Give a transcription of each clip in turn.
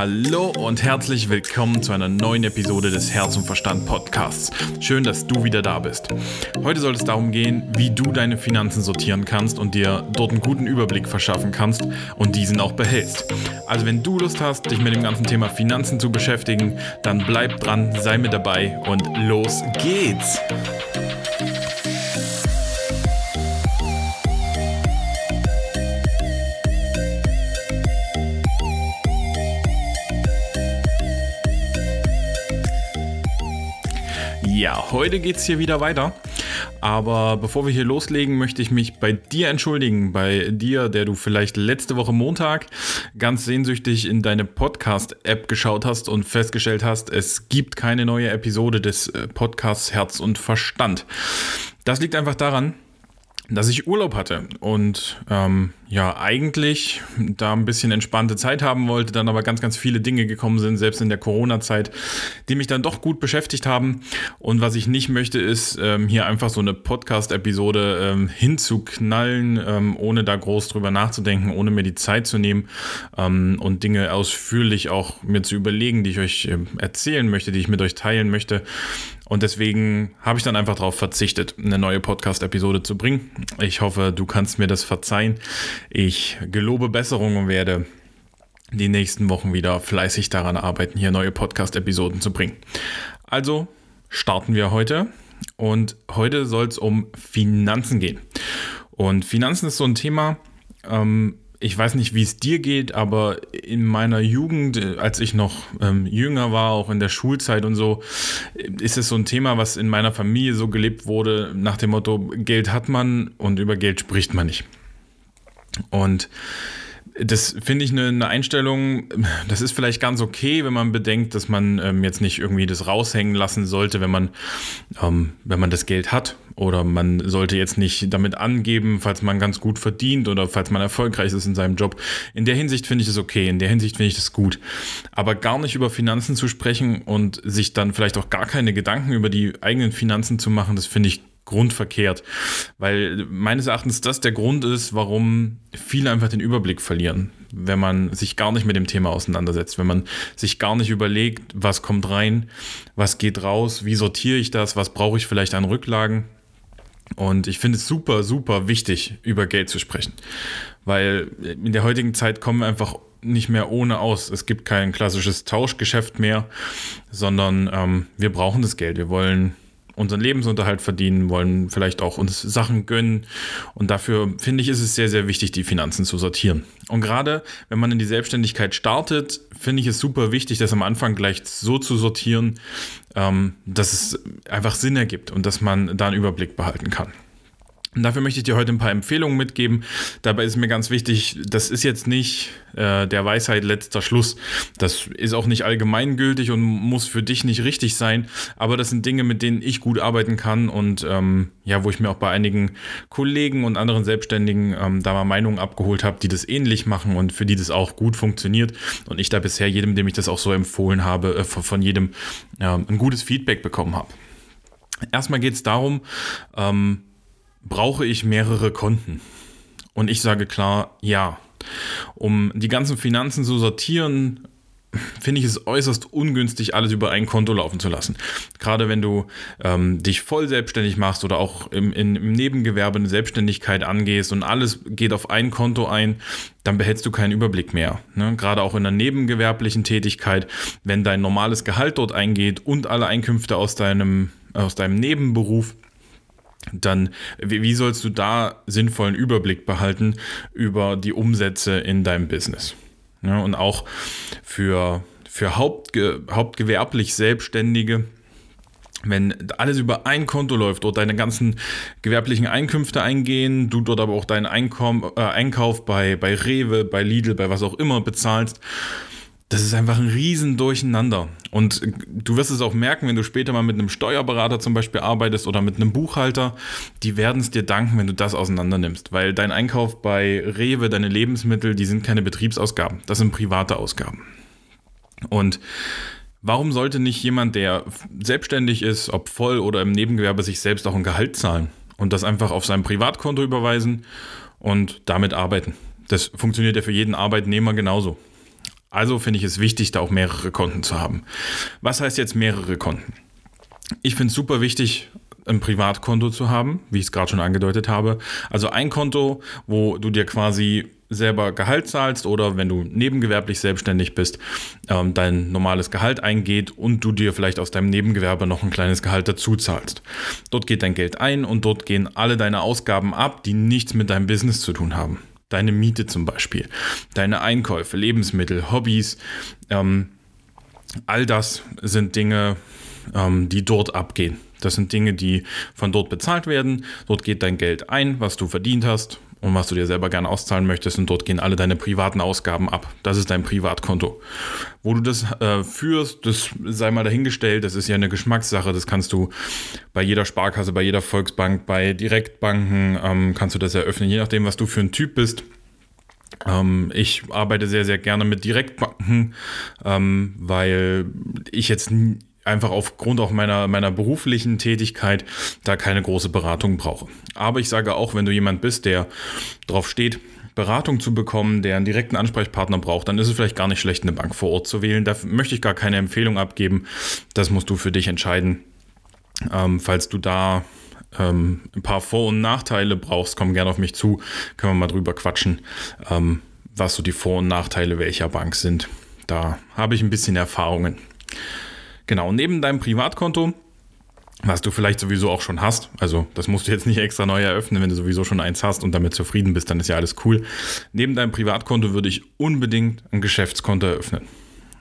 Hallo und herzlich willkommen zu einer neuen Episode des Herz und Verstand Podcasts. Schön, dass du wieder da bist. Heute soll es darum gehen, wie du deine Finanzen sortieren kannst und dir dort einen guten Überblick verschaffen kannst und diesen auch behältst. Also wenn du Lust hast, dich mit dem ganzen Thema Finanzen zu beschäftigen, dann bleib dran, sei mit dabei und los geht's. Ja, heute geht es hier wieder weiter. Aber bevor wir hier loslegen, möchte ich mich bei dir entschuldigen. Bei dir, der du vielleicht letzte Woche Montag ganz sehnsüchtig in deine Podcast-App geschaut hast und festgestellt hast, es gibt keine neue Episode des äh, Podcasts Herz und Verstand. Das liegt einfach daran, dass ich Urlaub hatte und ähm, ja eigentlich da ein bisschen entspannte Zeit haben wollte, dann aber ganz, ganz viele Dinge gekommen sind, selbst in der Corona-Zeit, die mich dann doch gut beschäftigt haben. Und was ich nicht möchte, ist ähm, hier einfach so eine Podcast-Episode ähm, hinzuknallen, ähm, ohne da groß drüber nachzudenken, ohne mir die Zeit zu nehmen ähm, und Dinge ausführlich auch mir zu überlegen, die ich euch äh, erzählen möchte, die ich mit euch teilen möchte. Und deswegen habe ich dann einfach darauf verzichtet, eine neue Podcast-Episode zu bringen. Ich hoffe, du kannst mir das verzeihen. Ich gelobe Besserung und werde die nächsten Wochen wieder fleißig daran arbeiten, hier neue Podcast-Episoden zu bringen. Also starten wir heute. Und heute soll es um Finanzen gehen. Und Finanzen ist so ein Thema, ähm, ich weiß nicht, wie es dir geht, aber in meiner Jugend, als ich noch ähm, jünger war, auch in der Schulzeit und so, ist es so ein Thema, was in meiner Familie so gelebt wurde, nach dem Motto, Geld hat man und über Geld spricht man nicht. Und das finde ich eine, eine, Einstellung, das ist vielleicht ganz okay, wenn man bedenkt, dass man ähm, jetzt nicht irgendwie das raushängen lassen sollte, wenn man, ähm, wenn man das Geld hat. Oder man sollte jetzt nicht damit angeben, falls man ganz gut verdient oder falls man erfolgreich ist in seinem Job. In der Hinsicht finde ich es okay, in der Hinsicht finde ich das gut. Aber gar nicht über Finanzen zu sprechen und sich dann vielleicht auch gar keine Gedanken über die eigenen Finanzen zu machen, das finde ich grundverkehrt. Weil meines Erachtens das der Grund ist, warum viele einfach den Überblick verlieren. Wenn man sich gar nicht mit dem Thema auseinandersetzt, wenn man sich gar nicht überlegt, was kommt rein, was geht raus, wie sortiere ich das, was brauche ich vielleicht an Rücklagen. Und ich finde es super, super wichtig, über Geld zu sprechen. Weil in der heutigen Zeit kommen wir einfach nicht mehr ohne aus. Es gibt kein klassisches Tauschgeschäft mehr, sondern ähm, wir brauchen das Geld. Wir wollen unseren Lebensunterhalt verdienen, wollen vielleicht auch uns Sachen gönnen. Und dafür finde ich, ist es sehr, sehr wichtig, die Finanzen zu sortieren. Und gerade wenn man in die Selbstständigkeit startet, finde ich es super wichtig, das am Anfang gleich so zu sortieren, ähm, dass es einfach Sinn ergibt und dass man da einen Überblick behalten kann. Und dafür möchte ich dir heute ein paar Empfehlungen mitgeben. Dabei ist mir ganz wichtig, das ist jetzt nicht äh, der Weisheit letzter Schluss. Das ist auch nicht allgemeingültig und muss für dich nicht richtig sein. Aber das sind Dinge, mit denen ich gut arbeiten kann und ähm, ja, wo ich mir auch bei einigen Kollegen und anderen Selbstständigen ähm, da mal Meinungen abgeholt habe, die das ähnlich machen und für die das auch gut funktioniert. Und ich da bisher jedem, dem ich das auch so empfohlen habe, äh, von jedem äh, ein gutes Feedback bekommen habe. Erstmal geht es darum, ähm, brauche ich mehrere Konten? Und ich sage klar, ja. Um die ganzen Finanzen zu sortieren, finde ich es äußerst ungünstig, alles über ein Konto laufen zu lassen. Gerade wenn du ähm, dich voll selbstständig machst oder auch im, in, im Nebengewerbe eine Selbstständigkeit angehst und alles geht auf ein Konto ein, dann behältst du keinen Überblick mehr. Ne? Gerade auch in der nebengewerblichen Tätigkeit, wenn dein normales Gehalt dort eingeht und alle Einkünfte aus deinem, aus deinem Nebenberuf, dann wie sollst du da sinnvollen Überblick behalten über die Umsätze in deinem Business? Ja, und auch für, für Hauptge hauptgewerblich Selbstständige, wenn alles über ein Konto läuft, dort deine ganzen gewerblichen Einkünfte eingehen, du dort aber auch deinen Einkauf, äh, Einkauf bei, bei Rewe, bei Lidl, bei was auch immer bezahlst, das ist einfach ein riesen Durcheinander. Und du wirst es auch merken, wenn du später mal mit einem Steuerberater zum Beispiel arbeitest oder mit einem Buchhalter, die werden es dir danken, wenn du das auseinander nimmst. Weil dein Einkauf bei Rewe, deine Lebensmittel, die sind keine Betriebsausgaben, das sind private Ausgaben. Und warum sollte nicht jemand, der selbstständig ist, ob voll oder im Nebengewerbe, sich selbst auch ein Gehalt zahlen und das einfach auf sein Privatkonto überweisen und damit arbeiten? Das funktioniert ja für jeden Arbeitnehmer genauso. Also finde ich es wichtig, da auch mehrere Konten zu haben. Was heißt jetzt mehrere Konten? Ich finde es super wichtig, ein Privatkonto zu haben, wie ich es gerade schon angedeutet habe. Also ein Konto, wo du dir quasi selber Gehalt zahlst oder wenn du nebengewerblich selbstständig bist, ähm, dein normales Gehalt eingeht und du dir vielleicht aus deinem Nebengewerbe noch ein kleines Gehalt dazu zahlst. Dort geht dein Geld ein und dort gehen alle deine Ausgaben ab, die nichts mit deinem Business zu tun haben. Deine Miete zum Beispiel, deine Einkäufe, Lebensmittel, Hobbys, ähm, all das sind Dinge, ähm, die dort abgehen. Das sind Dinge, die von dort bezahlt werden. Dort geht dein Geld ein, was du verdient hast und was du dir selber gerne auszahlen möchtest. Und dort gehen alle deine privaten Ausgaben ab. Das ist dein Privatkonto. Wo du das äh, führst, das sei mal dahingestellt. Das ist ja eine Geschmackssache. Das kannst du bei jeder Sparkasse, bei jeder Volksbank, bei Direktbanken ähm, kannst du das eröffnen, je nachdem, was du für ein Typ bist ähm, ich arbeite sehr, sehr gerne mit Direktbanken, ähm, weil ich jetzt einfach aufgrund auch meiner, meiner beruflichen Tätigkeit da keine große Beratung brauche. Aber ich sage auch, wenn du jemand bist, der drauf steht, Beratung zu bekommen, der einen direkten Ansprechpartner braucht, dann ist es vielleicht gar nicht schlecht, eine Bank vor Ort zu wählen. Da möchte ich gar keine Empfehlung abgeben. Das musst du für dich entscheiden. Ähm, falls du da ähm, ein paar Vor- und Nachteile brauchst, komm gerne auf mich zu, können wir mal drüber quatschen, ähm, was so die Vor- und Nachteile welcher Bank sind. Da habe ich ein bisschen Erfahrungen. Genau, neben deinem Privatkonto, was du vielleicht sowieso auch schon hast, also das musst du jetzt nicht extra neu eröffnen, wenn du sowieso schon eins hast und damit zufrieden bist, dann ist ja alles cool. Neben deinem Privatkonto würde ich unbedingt ein Geschäftskonto eröffnen.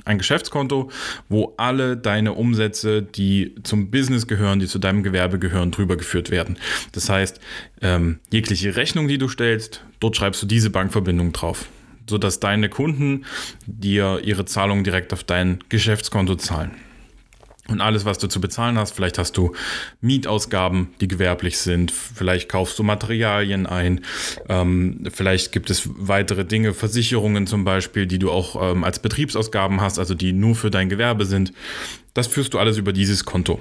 Ein Geschäftskonto, wo alle deine Umsätze, die zum Business gehören, die zu deinem Gewerbe gehören, drüber geführt werden. Das heißt, ähm, jegliche Rechnung, die du stellst, dort schreibst du diese Bankverbindung drauf sodass deine Kunden dir ihre Zahlungen direkt auf dein Geschäftskonto zahlen. Und alles, was du zu bezahlen hast, vielleicht hast du Mietausgaben, die gewerblich sind, vielleicht kaufst du Materialien ein, ähm, vielleicht gibt es weitere Dinge, Versicherungen zum Beispiel, die du auch ähm, als Betriebsausgaben hast, also die nur für dein Gewerbe sind. Das führst du alles über dieses Konto.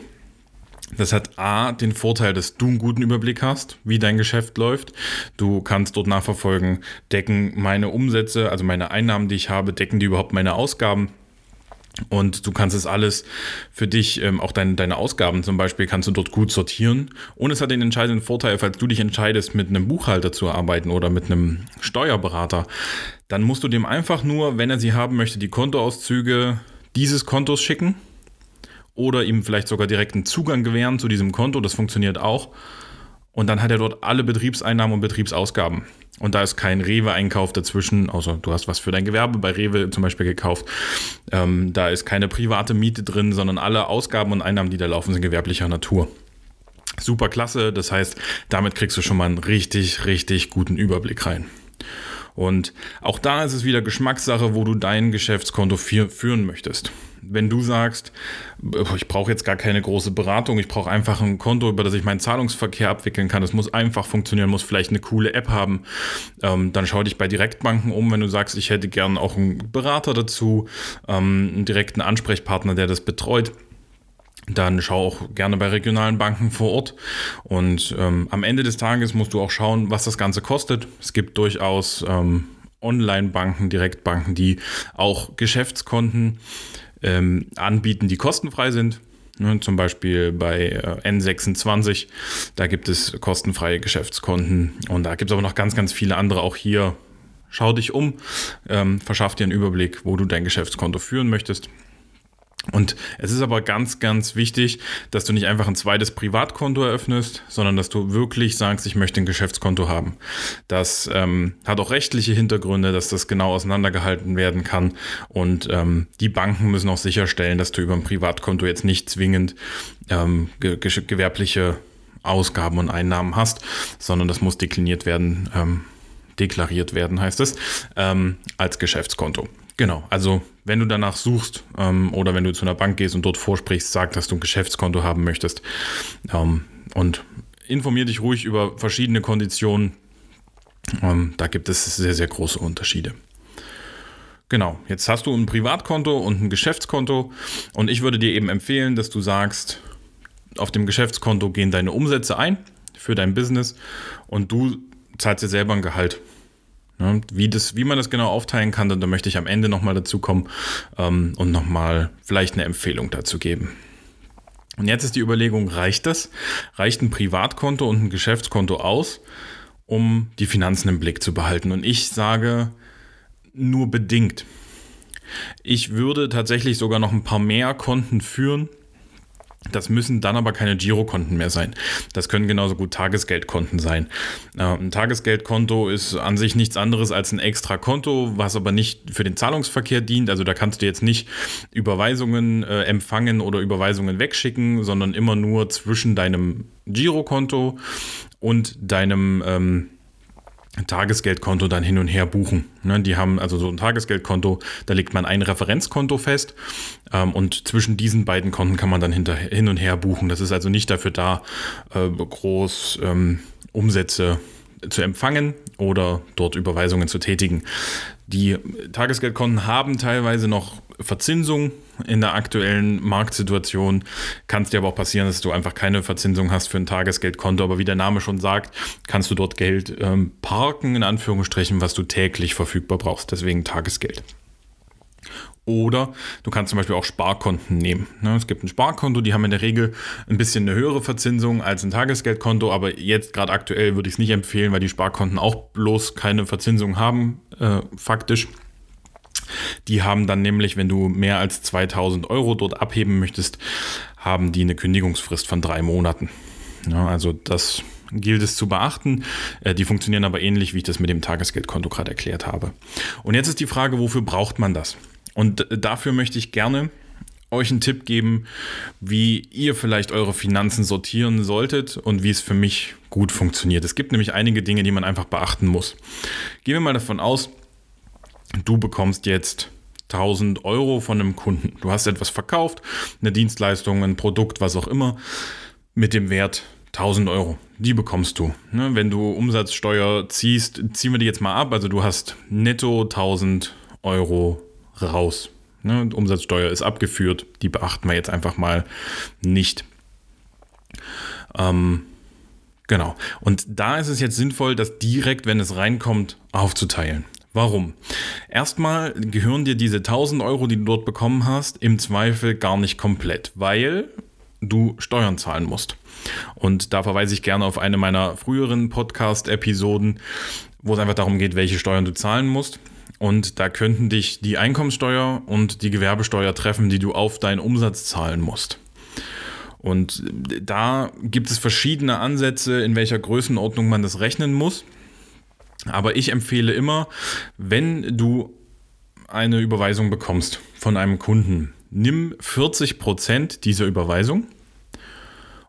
Das hat A, den Vorteil, dass du einen guten Überblick hast, wie dein Geschäft läuft. Du kannst dort nachverfolgen, decken meine Umsätze, also meine Einnahmen, die ich habe, decken die überhaupt meine Ausgaben. Und du kannst es alles für dich, ähm, auch dein, deine Ausgaben zum Beispiel, kannst du dort gut sortieren. Und es hat den entscheidenden Vorteil, falls du dich entscheidest, mit einem Buchhalter zu arbeiten oder mit einem Steuerberater, dann musst du dem einfach nur, wenn er sie haben möchte, die Kontoauszüge dieses Kontos schicken oder ihm vielleicht sogar direkten Zugang gewähren zu diesem Konto. Das funktioniert auch. Und dann hat er dort alle Betriebseinnahmen und Betriebsausgaben. Und da ist kein Rewe-Einkauf dazwischen, außer du hast was für dein Gewerbe bei Rewe zum Beispiel gekauft. Ähm, da ist keine private Miete drin, sondern alle Ausgaben und Einnahmen, die da laufen, sind gewerblicher Natur. Super klasse, das heißt, damit kriegst du schon mal einen richtig, richtig guten Überblick rein. Und auch da ist es wieder Geschmackssache, wo du dein Geschäftskonto führen möchtest wenn du sagst, ich brauche jetzt gar keine große Beratung, ich brauche einfach ein Konto, über das ich meinen Zahlungsverkehr abwickeln kann, es muss einfach funktionieren, muss vielleicht eine coole App haben, ähm, dann schau dich bei Direktbanken um, wenn du sagst, ich hätte gern auch einen Berater dazu, ähm, einen direkten Ansprechpartner, der das betreut dann schau auch gerne bei regionalen Banken vor Ort. Und ähm, am Ende des Tages musst du auch schauen, was das Ganze kostet. Es gibt durchaus ähm, Online-Banken, Direktbanken, die auch Geschäftskonten ähm, anbieten, die kostenfrei sind. Ne, zum Beispiel bei äh, N26, da gibt es kostenfreie Geschäftskonten und da gibt es aber noch ganz, ganz viele andere. Auch hier schau dich um, ähm, verschaff dir einen Überblick, wo du dein Geschäftskonto führen möchtest. Und es ist aber ganz, ganz wichtig, dass du nicht einfach ein zweites Privatkonto eröffnest, sondern dass du wirklich sagst, ich möchte ein Geschäftskonto haben. Das ähm, hat auch rechtliche Hintergründe, dass das genau auseinandergehalten werden kann. Und ähm, die Banken müssen auch sicherstellen, dass du über ein Privatkonto jetzt nicht zwingend ähm, ge gewerbliche Ausgaben und Einnahmen hast, sondern das muss dekliniert werden, ähm, deklariert werden, heißt es, ähm, als Geschäftskonto. Genau, also wenn du danach suchst ähm, oder wenn du zu einer Bank gehst und dort vorsprichst, sag, dass du ein Geschäftskonto haben möchtest ähm, und informier dich ruhig über verschiedene Konditionen. Ähm, da gibt es sehr, sehr große Unterschiede. Genau, jetzt hast du ein Privatkonto und ein Geschäftskonto und ich würde dir eben empfehlen, dass du sagst, auf dem Geschäftskonto gehen deine Umsätze ein für dein Business und du zahlst dir selber ein Gehalt. Ne? Wie, das, wie man das genau aufteilen kann, da möchte ich am Ende nochmal dazu kommen ähm, und nochmal vielleicht eine Empfehlung dazu geben. Und jetzt ist die Überlegung, reicht das? Reicht ein Privatkonto und ein Geschäftskonto aus, um die Finanzen im Blick zu behalten? Und ich sage nur bedingt. Ich würde tatsächlich sogar noch ein paar mehr Konten führen, das müssen dann aber keine Girokonten mehr sein. Das können genauso gut Tagesgeldkonten sein. Äh, ein Tagesgeldkonto ist an sich nichts anderes als ein extra Konto, was aber nicht für den Zahlungsverkehr dient. Also da kannst du jetzt nicht Überweisungen äh, empfangen oder Überweisungen wegschicken, sondern immer nur zwischen deinem Girokonto und deinem ähm, Tagesgeldkonto dann hin und her buchen. Ne, die haben also so ein Tagesgeldkonto, da legt man ein Referenzkonto fest ähm, und zwischen diesen beiden Konten kann man dann hin und her buchen. Das ist also nicht dafür da, äh, groß ähm, Umsätze zu empfangen oder dort Überweisungen zu tätigen. Die Tagesgeldkonten haben teilweise noch Verzinsung in der aktuellen Marktsituation. Kann es dir aber auch passieren, dass du einfach keine Verzinsung hast für ein Tagesgeldkonto. Aber wie der Name schon sagt, kannst du dort Geld ähm, parken, in Anführungsstrichen, was du täglich verfügbar brauchst. Deswegen Tagesgeld. Oder du kannst zum Beispiel auch Sparkonten nehmen. Ne, es gibt ein Sparkonto, die haben in der Regel ein bisschen eine höhere Verzinsung als ein Tagesgeldkonto, aber jetzt gerade aktuell würde ich es nicht empfehlen, weil die Sparkonten auch bloß keine Verzinsung haben, äh, faktisch. Die haben dann nämlich, wenn du mehr als 2000 Euro dort abheben möchtest, haben die eine Kündigungsfrist von drei Monaten. Ja, also das gilt es zu beachten. Äh, die funktionieren aber ähnlich, wie ich das mit dem Tagesgeldkonto gerade erklärt habe. Und jetzt ist die Frage, wofür braucht man das? Und dafür möchte ich gerne euch einen Tipp geben, wie ihr vielleicht eure Finanzen sortieren solltet und wie es für mich gut funktioniert. Es gibt nämlich einige Dinge, die man einfach beachten muss. Gehen wir mal davon aus, du bekommst jetzt 1000 Euro von einem Kunden. Du hast etwas verkauft, eine Dienstleistung, ein Produkt, was auch immer, mit dem Wert 1000 Euro. Die bekommst du. Ne, wenn du Umsatzsteuer ziehst, ziehen wir die jetzt mal ab. Also du hast netto 1000 Euro raus. Ne, Umsatzsteuer ist abgeführt. Die beachten wir jetzt einfach mal nicht. Ähm, genau. Und da ist es jetzt sinnvoll, das direkt, wenn es reinkommt, aufzuteilen. Warum? Erstmal gehören dir diese 1000 Euro, die du dort bekommen hast, im Zweifel gar nicht komplett, weil du Steuern zahlen musst. Und da verweise ich gerne auf eine meiner früheren Podcast-Episoden, wo es einfach darum geht, welche Steuern du zahlen musst. Und da könnten dich die Einkommenssteuer und die Gewerbesteuer treffen, die du auf deinen Umsatz zahlen musst. Und da gibt es verschiedene Ansätze, in welcher Größenordnung man das rechnen muss. Aber ich empfehle immer, wenn du eine Überweisung bekommst von einem Kunden, nimm 40% dieser Überweisung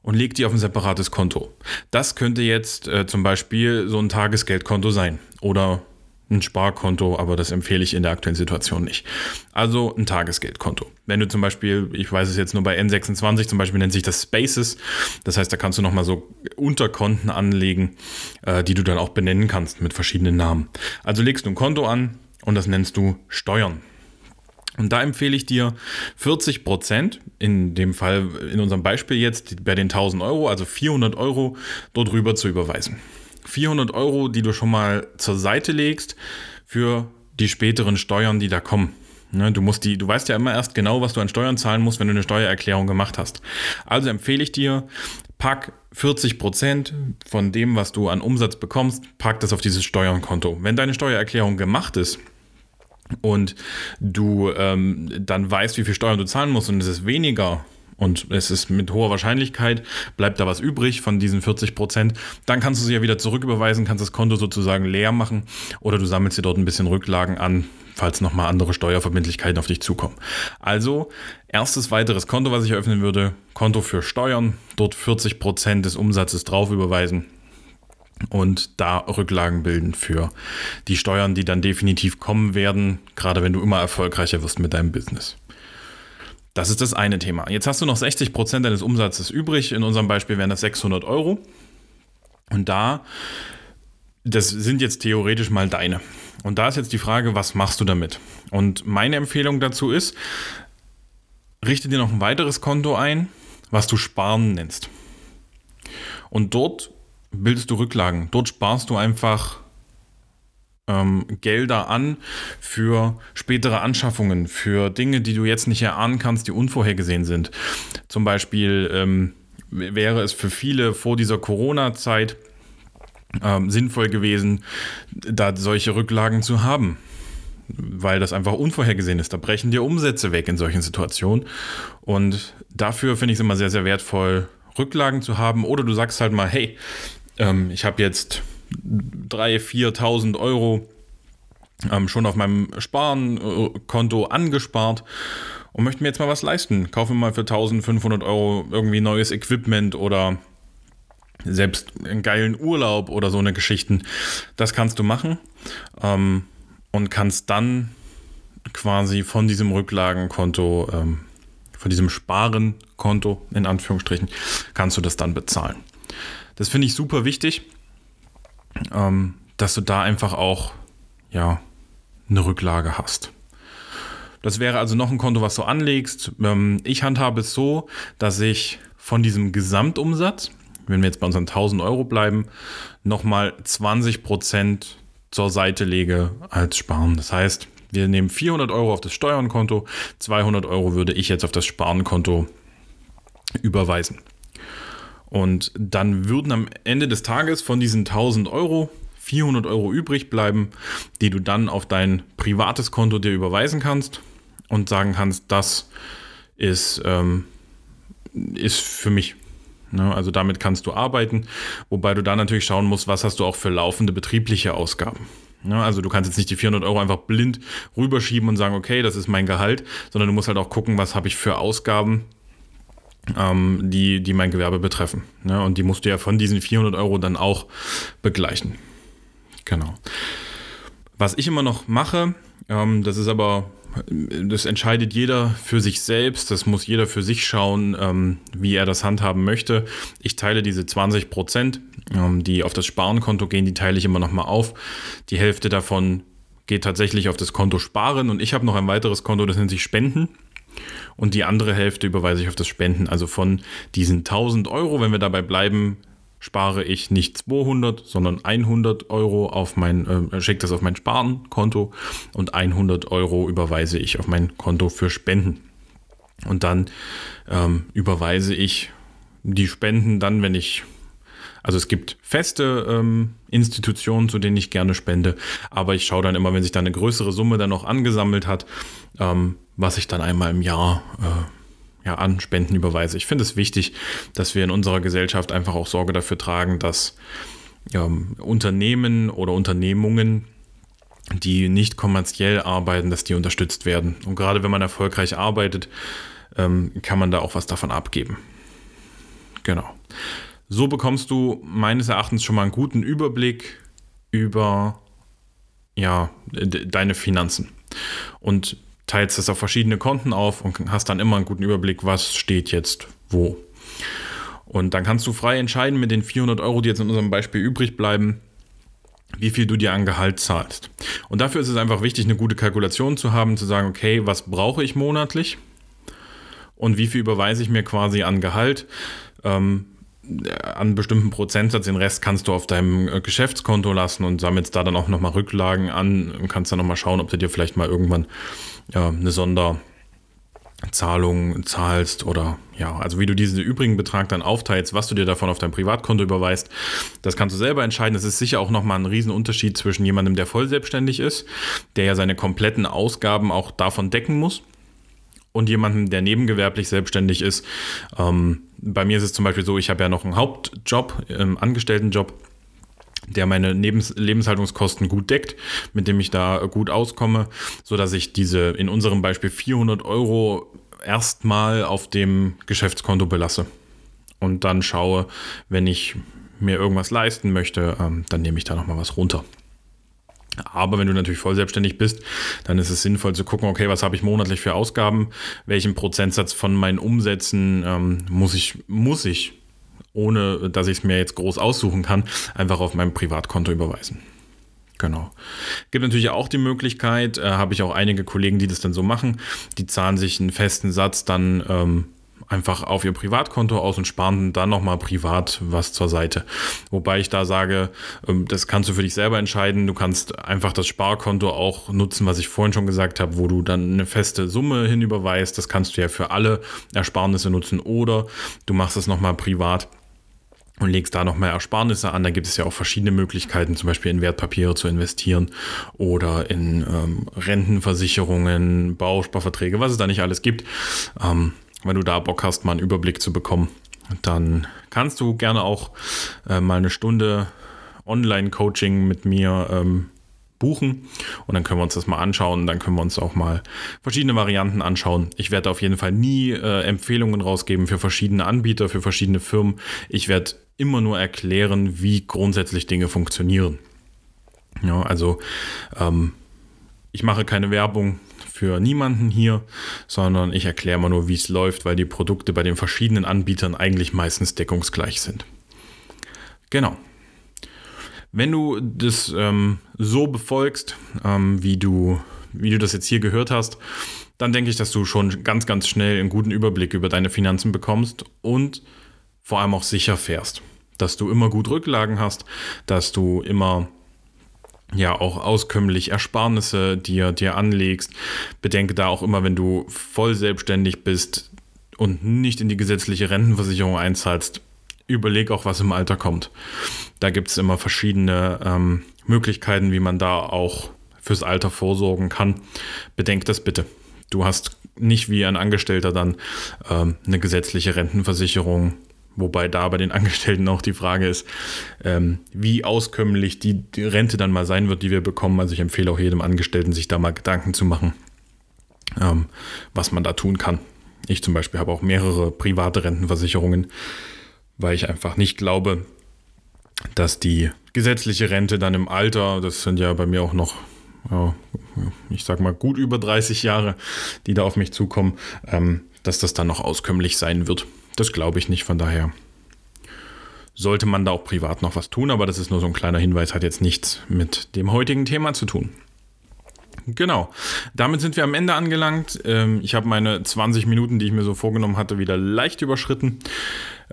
und leg die auf ein separates Konto. Das könnte jetzt äh, zum Beispiel so ein Tagesgeldkonto sein oder ein Sparkonto, aber das empfehle ich in der aktuellen Situation nicht. Also ein Tagesgeldkonto. Wenn du zum Beispiel, ich weiß es jetzt nur bei N26, zum Beispiel nennt sich das Spaces. Das heißt, da kannst du nochmal so Unterkonten anlegen, äh, die du dann auch benennen kannst mit verschiedenen Namen. Also legst du ein Konto an und das nennst du Steuern. Und da empfehle ich dir 40 Prozent, in dem Fall, in unserem Beispiel jetzt bei den 1000 Euro, also 400 Euro, dort rüber zu überweisen. 400 Euro, die du schon mal zur Seite legst für die späteren Steuern, die da kommen. Ne, du musst die, du weißt ja immer erst genau, was du an Steuern zahlen musst, wenn du eine Steuererklärung gemacht hast. Also empfehle ich dir, pack 40 Prozent von dem, was du an Umsatz bekommst, pack das auf dieses Steuernkonto. Wenn deine Steuererklärung gemacht ist, und du ähm, dann weißt, wie viel Steuern du zahlen musst und es ist weniger und es ist mit hoher Wahrscheinlichkeit, bleibt da was übrig von diesen 40 Prozent, dann kannst du sie ja wieder zurücküberweisen, kannst das Konto sozusagen leer machen oder du sammelst dir dort ein bisschen Rücklagen an, falls nochmal andere Steuerverbindlichkeiten auf dich zukommen. Also, erstes weiteres Konto, was ich eröffnen würde, Konto für Steuern, dort 40 Prozent des Umsatzes drauf überweisen und da Rücklagen bilden für die Steuern, die dann definitiv kommen werden, gerade wenn du immer erfolgreicher wirst mit deinem Business. Das ist das eine Thema. Jetzt hast du noch 60 Prozent deines Umsatzes übrig. In unserem Beispiel wären das 600 Euro. Und da, das sind jetzt theoretisch mal deine. Und da ist jetzt die Frage, was machst du damit? Und meine Empfehlung dazu ist, richte dir noch ein weiteres Konto ein, was du Sparen nennst. Und dort bildest du Rücklagen. Dort sparst du einfach ähm, Gelder an für spätere Anschaffungen, für Dinge, die du jetzt nicht erahnen kannst, die unvorhergesehen sind. Zum Beispiel ähm, wäre es für viele vor dieser Corona-Zeit ähm, sinnvoll gewesen, da solche Rücklagen zu haben. Weil das einfach unvorhergesehen ist. Da brechen dir Umsätze weg in solchen Situationen. Und dafür finde ich es immer sehr, sehr wertvoll, Rücklagen zu haben. Oder du sagst halt mal, hey, ähm, ich habe jetzt 3.000, 4.000 Euro ähm, schon auf meinem Sparenkonto angespart und möchte mir jetzt mal was leisten. Kaufe mir mal für 1.500 Euro irgendwie neues Equipment oder selbst einen geilen Urlaub oder so eine Geschichten. Das kannst du machen ähm, und kannst dann quasi von diesem Rücklagenkonto, ähm, von diesem Sparenkonto in Anführungsstrichen, kannst du das dann bezahlen. Das finde ich super wichtig, ähm, dass du da einfach auch ja eine Rücklage hast. Das wäre also noch ein Konto, was du anlegst. Ähm, ich handhabe es so, dass ich von diesem Gesamtumsatz, wenn wir jetzt bei unseren 1000 Euro bleiben, nochmal 20 Prozent zur Seite lege als Sparen. Das heißt, wir nehmen 400 Euro auf das Steuernkonto, 200 Euro würde ich jetzt auf das Sparenkonto überweisen. Und dann würden am Ende des Tages von diesen 1000 Euro 400 Euro übrig bleiben, die du dann auf dein privates Konto dir überweisen kannst und sagen kannst, das ist, ähm, ist für mich. Ne? Also damit kannst du arbeiten, wobei du dann natürlich schauen musst, was hast du auch für laufende betriebliche Ausgaben. Ja, ne? also du kannst jetzt nicht die 400 Euro einfach blind rüberschieben und sagen, okay, das ist mein Gehalt, sondern du musst halt auch gucken, was habe ich für Ausgaben, ähm, die, die mein Gewerbe betreffen. Ne? Und die musst du ja von diesen 400 Euro dann auch begleichen. Genau. Was ich immer noch mache, ähm, das ist aber, das entscheidet jeder für sich selbst, das muss jeder für sich schauen, ähm, wie er das handhaben möchte. Ich teile diese 20 Prozent, ähm, die auf das Sparenkonto gehen, die teile ich immer noch mal auf. Die Hälfte davon geht tatsächlich auf das Konto Sparen und ich habe noch ein weiteres Konto, das nennt sich Spenden und die andere Hälfte überweise ich auf das Spenden. Also von diesen 1000 Euro, wenn wir dabei bleiben, spare ich nicht 200, sondern 100 Euro auf mein, äh, schicke das auf mein Sparenkonto und 100 Euro überweise ich auf mein Konto für Spenden. Und dann ähm, überweise ich die Spenden dann, wenn ich also es gibt feste ähm, Institutionen, zu denen ich gerne spende, aber ich schaue dann immer, wenn sich da eine größere Summe dann noch angesammelt hat, ähm, was ich dann einmal im Jahr äh, ja, an Spenden überweise. Ich finde es wichtig, dass wir in unserer Gesellschaft einfach auch Sorge dafür tragen, dass ähm, Unternehmen oder Unternehmungen, die nicht kommerziell arbeiten, dass die unterstützt werden. Und gerade wenn man erfolgreich arbeitet, ähm, kann man da auch was davon abgeben. Genau. So bekommst du meines Erachtens schon mal einen guten Überblick über ja, deine Finanzen und teilst das auf verschiedene Konten auf und hast dann immer einen guten Überblick, was steht jetzt wo. Und dann kannst du frei entscheiden mit den 400 Euro, die jetzt in unserem Beispiel übrig bleiben, wie viel du dir an Gehalt zahlst. Und dafür ist es einfach wichtig, eine gute Kalkulation zu haben, zu sagen, okay, was brauche ich monatlich und wie viel überweise ich mir quasi an Gehalt. Ähm, an bestimmten Prozentsatz, den Rest kannst du auf deinem äh, Geschäftskonto lassen und sammelst da dann auch nochmal Rücklagen an und kannst dann nochmal schauen, ob du dir vielleicht mal irgendwann ja, eine Sonderzahlung zahlst oder ja, also wie du diesen übrigen Betrag dann aufteilst, was du dir davon auf dein Privatkonto überweist, das kannst du selber entscheiden. Das ist sicher auch nochmal ein Riesenunterschied zwischen jemandem, der voll selbstständig ist, der ja seine kompletten Ausgaben auch davon decken muss und jemandem, der nebengewerblich selbstständig ist. Ähm, bei mir ist es zum Beispiel so, ich habe ja noch einen Hauptjob, einen Angestelltenjob, der meine Lebens Lebenshaltungskosten gut deckt, mit dem ich da gut auskomme, sodass ich diese in unserem Beispiel 400 Euro erstmal auf dem Geschäftskonto belasse und dann schaue, wenn ich mir irgendwas leisten möchte, ähm, dann nehme ich da nochmal was runter. Aber wenn du natürlich voll selbstständig bist, dann ist es sinnvoll zu gucken, okay, was habe ich monatlich für Ausgaben, welchen Prozentsatz von meinen Umsätzen ähm, muss ich, muss ich, ohne dass ich es mir jetzt groß aussuchen kann, einfach auf mein Privatkonto überweisen. Genau. Gibt natürlich auch die Möglichkeit, äh, habe ich auch einige Kollegen, die das dann so machen, die zahlen sich einen festen Satz dann ähm, einfach auf ihr Privatkonto aus und sparen dann nochmal privat was zur Seite. Wobei ich da sage, ähm, das kannst du für dich selber entscheiden. Du kannst einfach das Sparkonto auch nutzen, was ich vorhin schon gesagt habe, wo du dann eine feste Summe hinüberweist. Das kannst du ja für alle Ersparnisse nutzen oder du machst es nochmal privat und legst da noch mehr Ersparnisse an. Da gibt es ja auch verschiedene Möglichkeiten, zum Beispiel in Wertpapiere zu investieren oder in ähm, Rentenversicherungen, Bausparverträge, was es da nicht alles gibt. Ähm, wenn du da Bock hast, mal einen Überblick zu bekommen, dann kannst du gerne auch äh, mal eine Stunde Online-Coaching mit mir ähm, buchen und dann können wir uns das mal anschauen. Dann können wir uns auch mal verschiedene Varianten anschauen. Ich werde auf jeden Fall nie äh, Empfehlungen rausgeben für verschiedene Anbieter, für verschiedene Firmen. Ich werde immer nur erklären, wie grundsätzlich Dinge funktionieren. Ja, also ähm, ich mache keine Werbung für niemanden hier, sondern ich erkläre mal nur, wie es läuft, weil die Produkte bei den verschiedenen Anbietern eigentlich meistens deckungsgleich sind. Genau. Wenn du das ähm, so befolgst, ähm, wie, du, wie du das jetzt hier gehört hast, dann denke ich, dass du schon ganz, ganz schnell einen guten Überblick über deine Finanzen bekommst und vor allem auch sicher fährst. Dass du immer gut Rücklagen hast, dass du immer ja auch auskömmlich Ersparnisse dir, dir anlegst. Bedenke da auch immer, wenn du voll selbstständig bist und nicht in die gesetzliche Rentenversicherung einzahlst, überleg auch, was im Alter kommt. Da gibt es immer verschiedene ähm, Möglichkeiten, wie man da auch fürs Alter vorsorgen kann. Bedenk das bitte. Du hast nicht wie ein Angestellter dann ähm, eine gesetzliche Rentenversicherung, wobei da bei den Angestellten auch die Frage ist, ähm, wie auskömmlich die, die Rente dann mal sein wird, die wir bekommen. Also ich empfehle auch jedem Angestellten, sich da mal Gedanken zu machen, ähm, was man da tun kann. Ich zum Beispiel habe auch mehrere private Rentenversicherungen, weil ich einfach nicht glaube, dass die gesetzliche Rente dann im Alter, das sind ja bei mir auch noch, ja, ich sag mal, gut über 30 Jahre, die da auf mich zukommen, ähm, dass das dann noch auskömmlich sein wird. Das glaube ich nicht, von daher sollte man da auch privat noch was tun, aber das ist nur so ein kleiner Hinweis, hat jetzt nichts mit dem heutigen Thema zu tun. Genau. Damit sind wir am Ende angelangt. Ähm, ich habe meine 20 Minuten, die ich mir so vorgenommen hatte, wieder leicht überschritten.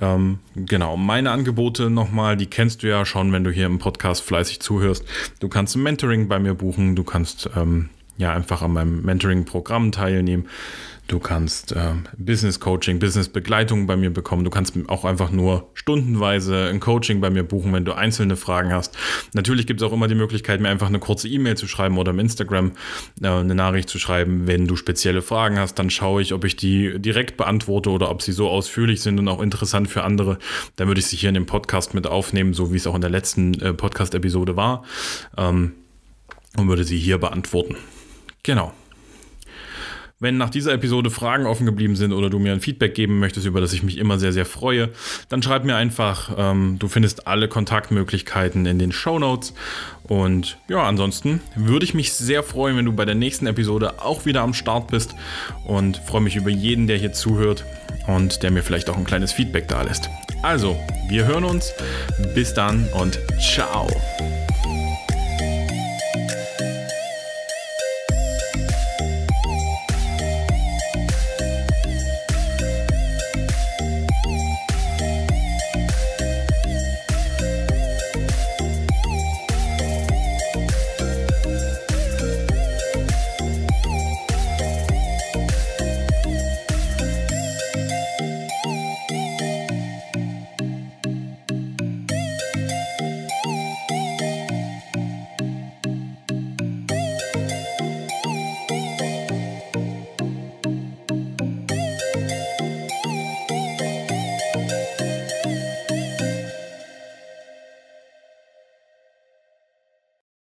Ähm, genau, meine Angebote nochmal, die kennst du ja schon, wenn du hier im Podcast fleißig zuhörst. Du kannst ein Mentoring bei mir buchen, du kannst ähm, ja einfach an meinem Mentoring-Programm teilnehmen. Du kannst äh, Business Coaching, Business Begleitung bei mir bekommen. Du kannst auch einfach nur stundenweise ein Coaching bei mir buchen, wenn du einzelne Fragen hast. Natürlich gibt es auch immer die Möglichkeit, mir einfach eine kurze E-Mail zu schreiben oder im Instagram äh, eine Nachricht zu schreiben. Wenn du spezielle Fragen hast, dann schaue ich, ob ich die direkt beantworte oder ob sie so ausführlich sind und auch interessant für andere. Dann würde ich sie hier in dem Podcast mit aufnehmen, so wie es auch in der letzten äh, Podcast-Episode war. Ähm, und würde sie hier beantworten. Genau. Wenn nach dieser Episode Fragen offen geblieben sind oder du mir ein Feedback geben möchtest, über das ich mich immer sehr, sehr freue, dann schreib mir einfach. Ähm, du findest alle Kontaktmöglichkeiten in den Show Notes. Und ja, ansonsten würde ich mich sehr freuen, wenn du bei der nächsten Episode auch wieder am Start bist und freue mich über jeden, der hier zuhört und der mir vielleicht auch ein kleines Feedback da lässt. Also, wir hören uns. Bis dann und ciao.